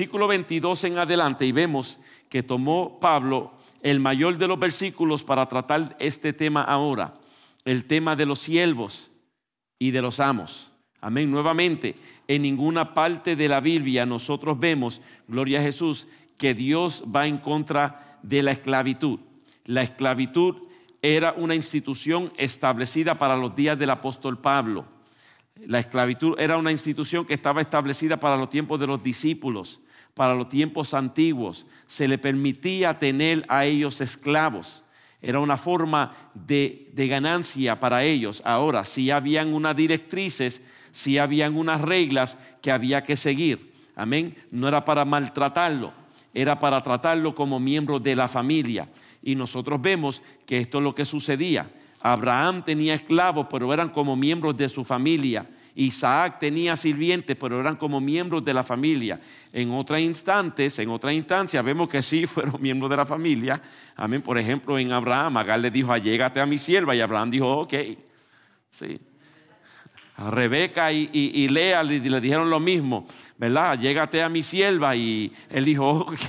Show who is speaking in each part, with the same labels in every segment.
Speaker 1: versículo 22 en adelante y vemos que tomó Pablo el mayor de los versículos para tratar este tema ahora, el tema de los siervos y de los amos. Amén. Nuevamente, en ninguna parte de la Biblia nosotros vemos, gloria a Jesús, que Dios va en contra de la esclavitud. La esclavitud era una institución establecida para los días del apóstol Pablo. La esclavitud era una institución que estaba establecida para los tiempos de los discípulos, para los tiempos antiguos. Se le permitía tener a ellos esclavos. Era una forma de, ganancia para ellos. Ahora, si habían unas directrices, si habían unas reglas que había que seguir. Amén. No era para maltratarlo, era para tratarlo como miembro de la familia. Y nosotros vemos que esto es lo que sucedía. Abraham tenía esclavos, pero eran como miembros de su familia. Isaac tenía sirvientes, pero eran como miembros de la familia. En otras instantes, en otra instancia, vemos que sí fueron miembros de la familia. Amén. Por ejemplo, en Abraham, Agar le dijo, allégate a mi sierva, y Abraham dijo, ok. Sí. A Rebeca y, Lea le, dijeron lo mismo, ¿verdad? Allégate a mi sierva, y él dijo, ok.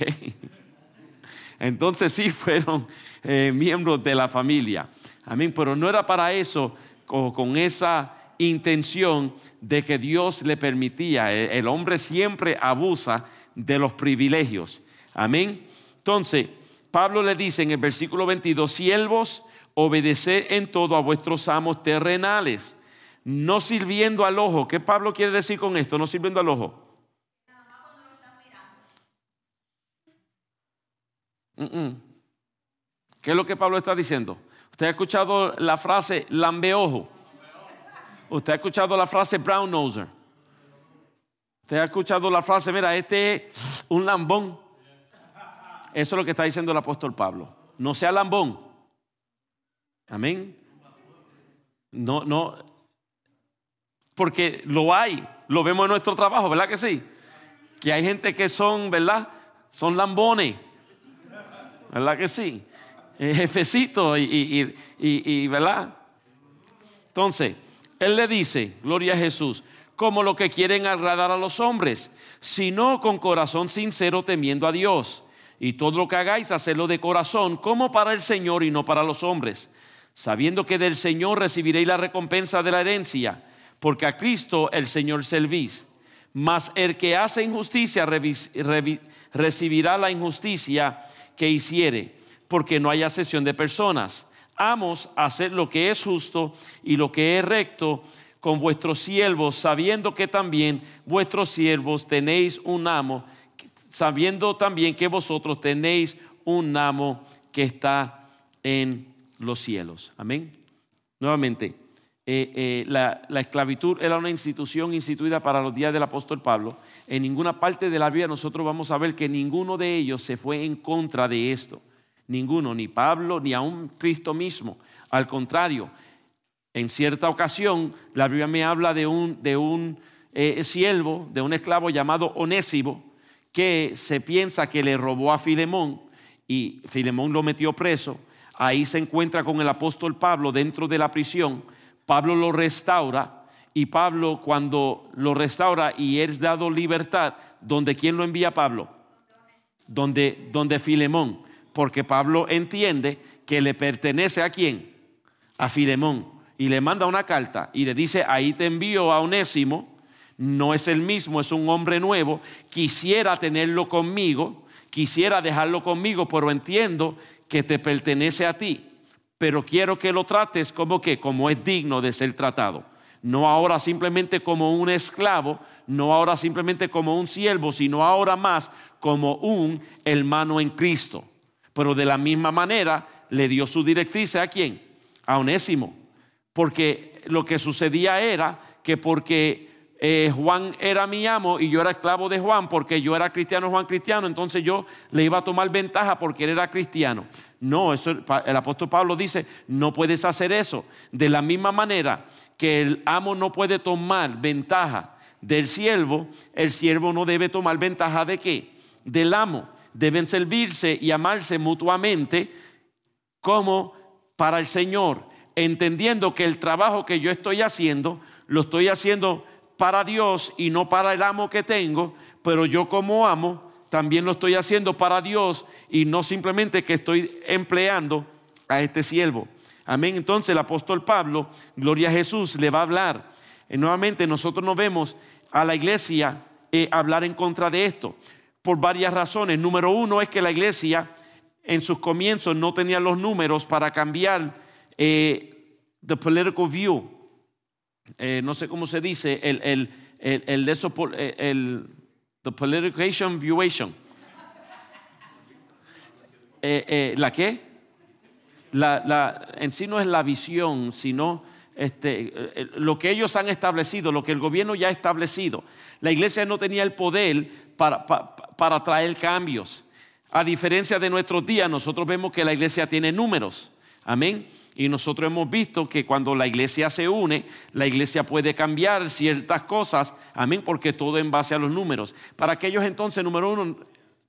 Speaker 1: Entonces sí fueron eh, miembros de la familia. Amén. Pero no era para eso, con, esa intención de que Dios le permitía. E, el hombre siempre abusa de los privilegios. Amén. Entonces, Pablo le dice en el versículo 22, siervos, obedeced en todo a vuestros amos terrenales, no sirviendo al ojo. ¿Qué Pablo quiere decir con esto? No sirviendo al ojo. ¿Qué es lo que Pablo está diciendo? ¿Usted ha escuchado la frase lambeojo? ¿Usted ha escuchado la frase brown noser? ¿Usted ha escuchado la frase, mira, este es un lambón? Eso es lo que está diciendo el apóstol Pablo. No sea lambón. Amén. No, no. Porque lo hay, lo vemos en nuestro trabajo, ¿verdad que sí? Que hay gente que son, ¿verdad? Son lambones. ¿Verdad que sí? Eh, jefecito y, y, ¿verdad? Entonces, él le dice, gloria a Jesús, como lo que quieren agradar a los hombres, sino con corazón sincero temiendo a Dios. Y todo lo que hagáis, hacerlo de corazón, como para el Señor y no para los hombres, sabiendo que del Señor recibiréis la recompensa de la herencia, porque a Cristo el Señor servís. Mas el que hace injusticia recibirá la injusticia que hiciere porque no hay asesión de personas. Amos hacer lo que es justo y lo que es recto con vuestros siervos, sabiendo que también vuestros siervos tenéis un amo, sabiendo también que vosotros tenéis un amo que está en los cielos. Amén. Nuevamente, eh, eh, la, la, esclavitud era una institución instituida para los días del apóstol Pablo. En ninguna parte de la Biblia nosotros vamos a ver que ninguno de ellos se fue en contra de esto. Ninguno, ni Pablo, ni aún Cristo mismo. Al contrario, en cierta ocasión, la Biblia me habla de un, de un eh, siervo, de un esclavo llamado Onésimo, que se piensa que le robó a Filemón y Filemón lo metió preso. Ahí se encuentra con el apóstol Pablo dentro de la prisión. Pablo lo restaura y Pablo cuando lo restaura y es dado libertad, ¿donde quién lo envía Pablo? Donde, donde Filemón porque Pablo entiende que le pertenece a quién? A Filemón. Y le manda una carta y le dice, ahí te envío a Onésimo, no es el mismo, es un hombre nuevo, quisiera tenerlo conmigo, quisiera dejarlo conmigo, pero entiendo que te pertenece a ti, pero quiero que lo trates como que, como es digno de ser tratado. No ahora simplemente como un esclavo, no ahora simplemente como un siervo, sino ahora más como un hermano en Cristo. Pero de la misma manera le dio su directriz a quién? A Onésimo. Porque lo que sucedía era que porque eh, Juan era mi amo y yo era esclavo de Juan, porque yo era cristiano, Juan cristiano, entonces yo le iba a tomar ventaja porque él era cristiano. No, eso el apóstol Pablo dice, no puedes hacer eso. De la misma manera que el amo no puede tomar ventaja del siervo, el siervo no debe tomar ventaja de qué? Del amo deben servirse y amarse mutuamente como para el Señor, entendiendo que el trabajo que yo estoy haciendo, lo estoy haciendo para Dios y no para el amo que tengo, pero yo como amo también lo estoy haciendo para Dios y no simplemente que estoy empleando a este siervo. Amén. Entonces el apóstol Pablo, gloria a Jesús, le va a hablar. Y nuevamente nosotros no vemos a la iglesia eh, hablar en contra de esto por varias razones. Número uno es que la iglesia en sus comienzos no tenía los números para cambiar eh, the political view. Eh, no sé cómo se dice, el, el, el, de eso, el the politication viewation. ¿La qué? La, la, en sí no es la visión, sino este, eh, lo que ellos han establecido, lo que el gobierno ya ha establecido. La iglesia no tenía el poder para, para, traer cambios. A diferencia de nuestros días, nosotros vemos que la iglesia tiene números. Amén. Y nosotros hemos visto que cuando la iglesia se une, la iglesia puede cambiar ciertas cosas. Amén. Porque todo en base a los números. Para aquellos entonces, número uno,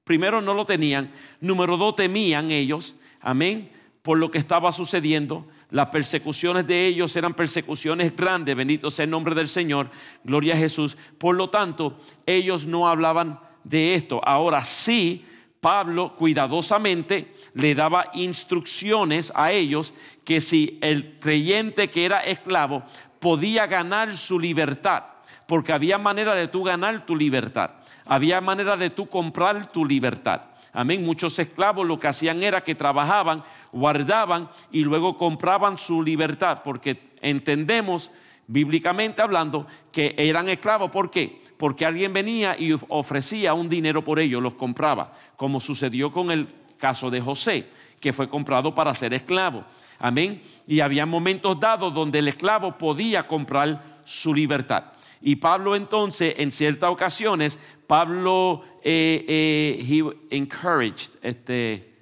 Speaker 1: primero no lo tenían. Número dos, temían ellos. Amén por lo que estaba sucediendo. Las persecuciones de ellos eran persecuciones grandes, bendito sea el nombre del Señor, gloria a Jesús. Por lo tanto, ellos no hablaban de esto. Ahora sí, Pablo cuidadosamente le daba instrucciones a ellos que si el creyente que era esclavo podía ganar su libertad, porque había manera de tú ganar tu libertad, había manera de tú comprar tu libertad. Amén. Muchos esclavos lo que hacían era que trabajaban, guardaban y luego compraban su libertad, porque entendemos, bíblicamente hablando, que eran esclavos. ¿Por qué? Porque alguien venía y ofrecía un dinero por ellos, los compraba, como sucedió con el caso de José, que fue comprado para ser esclavo. Amén. Y había momentos dados donde el esclavo podía comprar su libertad. Y Pablo entonces, en ciertas ocasiones, Pablo eh, eh, encouraged, este,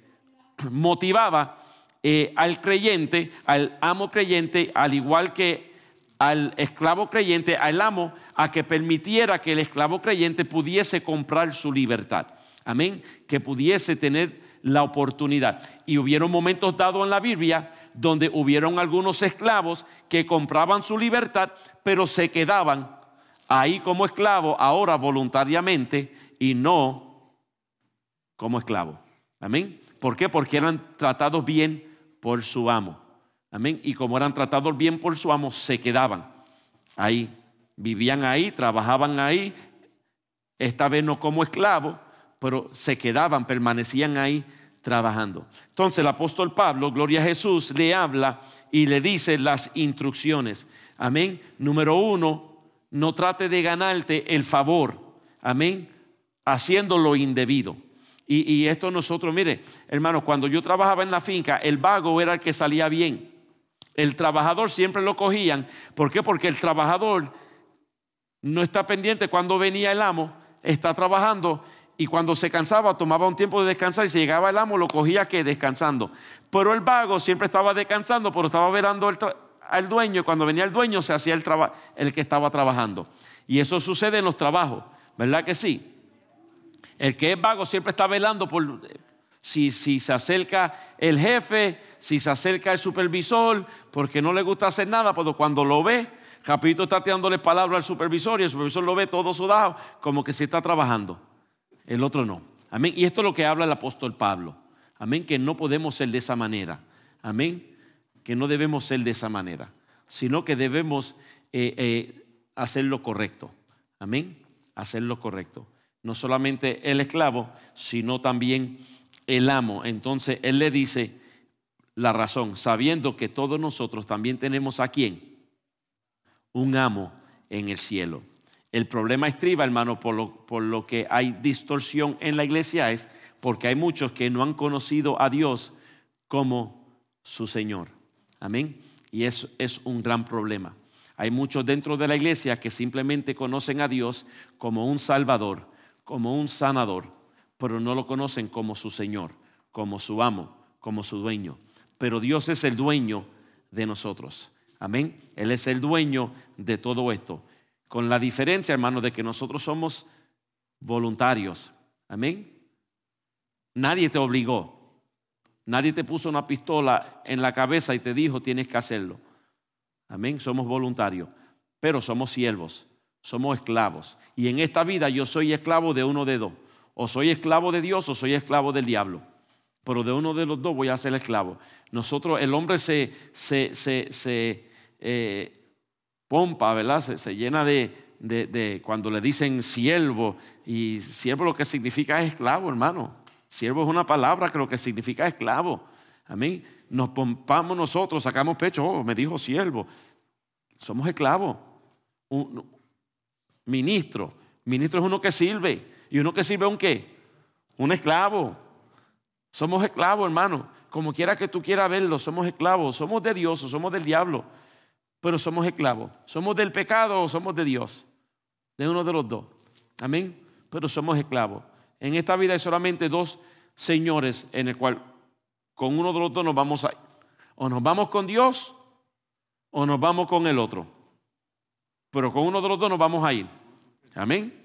Speaker 1: motivaba eh, al creyente, al amo creyente, al igual que al esclavo creyente, al amo, a que permitiera que el esclavo creyente pudiese comprar su libertad. Amén. Que pudiese tener la oportunidad. Y hubieron momentos dados en la Biblia donde hubieron algunos esclavos que compraban su libertad, pero se quedaban ahí como esclavo, ahora voluntariamente y no como esclavo. Amén. ¿Por qué? Porque eran tratados bien por su amo. Amén. Y como eran tratados bien por su amo, se quedaban ahí. Vivían ahí, trabajaban ahí, esta vez no como esclavos, pero se quedaban, permanecían ahí trabajando. Entonces el apóstol Pablo, gloria a Jesús, le habla y le dice las instrucciones. Amén. Número uno, no trate de ganarte el favor, amén, haciendo lo indebido. Y, esto nosotros, mire, hermanos, cuando yo trabajaba en la finca, el vago era el que salía bien. El trabajador siempre lo cogían. ¿Por qué? Porque el trabajador no está pendiente cuando venía el amo, está trabajando y cuando se cansaba tomaba un tiempo de descansar y si llegaba el amo lo cogía que descansando. Pero el vago siempre estaba descansando, pero estaba verando el, al dueño y cuando venía el dueño se hacía el, el que estaba trabajando. Y eso sucede en los trabajos, ¿verdad que sí? El que es vago siempre está velando por si, se acerca el jefe, si se acerca el supervisor, porque no le gusta hacer nada, pero cuando lo ve, Capito está tirándole palabra al supervisor y el supervisor lo ve todo sudado, como que se está trabajando. El otro no. Amén. Y esto es lo que habla el apóstol Pablo. Amén. Que no podemos ser de esa manera. Amén que no debemos ser de esa manera, sino que debemos eh, eh, hacer lo correcto. Amén. Hacer lo correcto. No solamente el esclavo, sino también el amo. Entonces él le dice la razón, sabiendo que todos nosotros también tenemos a quién? Un amo en el cielo. El problema estriba, hermano, por lo, por lo que hay distorsión en la iglesia es porque hay muchos que no han conocido a Dios como su Señor. Amén. Y eso es un gran problema. Hay muchos dentro de la iglesia que simplemente conocen a Dios como un salvador, como un sanador, pero no lo conocen como su Señor, como su amo, como su dueño. Pero Dios es el dueño de nosotros. Amén. Él es el dueño de todo esto. Con la diferencia, hermano, de que nosotros somos voluntarios. Amén. Nadie te obligó. Nadie te puso una pistola en la cabeza y te dijo tienes que hacerlo. Amén, somos voluntarios, pero somos siervos, Somos esclavos. Y en esta vida yo soy esclavo de uno de dos. O soy esclavo de Dios o soy esclavo del diablo. Pero de uno de los dos voy a ser esclavo. Nosotros, el hombre se, se, se, eh, pompa, ¿verdad? Se, llena de, de, cuando le dicen siervo. Y siervo lo que significa es esclavo, hermano. Siervo es una palabra que lo que significa esclavo. Amén. Nos pompamos nosotros, sacamos pecho. Oh, me dijo siervo. Somos esclavos. Un, ministro. Ministro es uno que sirve. ¿Y uno que sirve un qué? Un esclavo. Somos esclavos, hermano. Como quiera que tú quieras verlo, somos esclavos. Somos de Dios o somos del diablo. Pero somos esclavos. Somos del pecado o somos de Dios. De uno de los dos. Amén. Pero somos esclavos. En esta vida hay solamente dos señores en el cual con uno de los dos nos vamos a ir. O nos vamos con Dios o nos vamos con el otro. Pero con uno de los dos nos vamos a ir. Amén.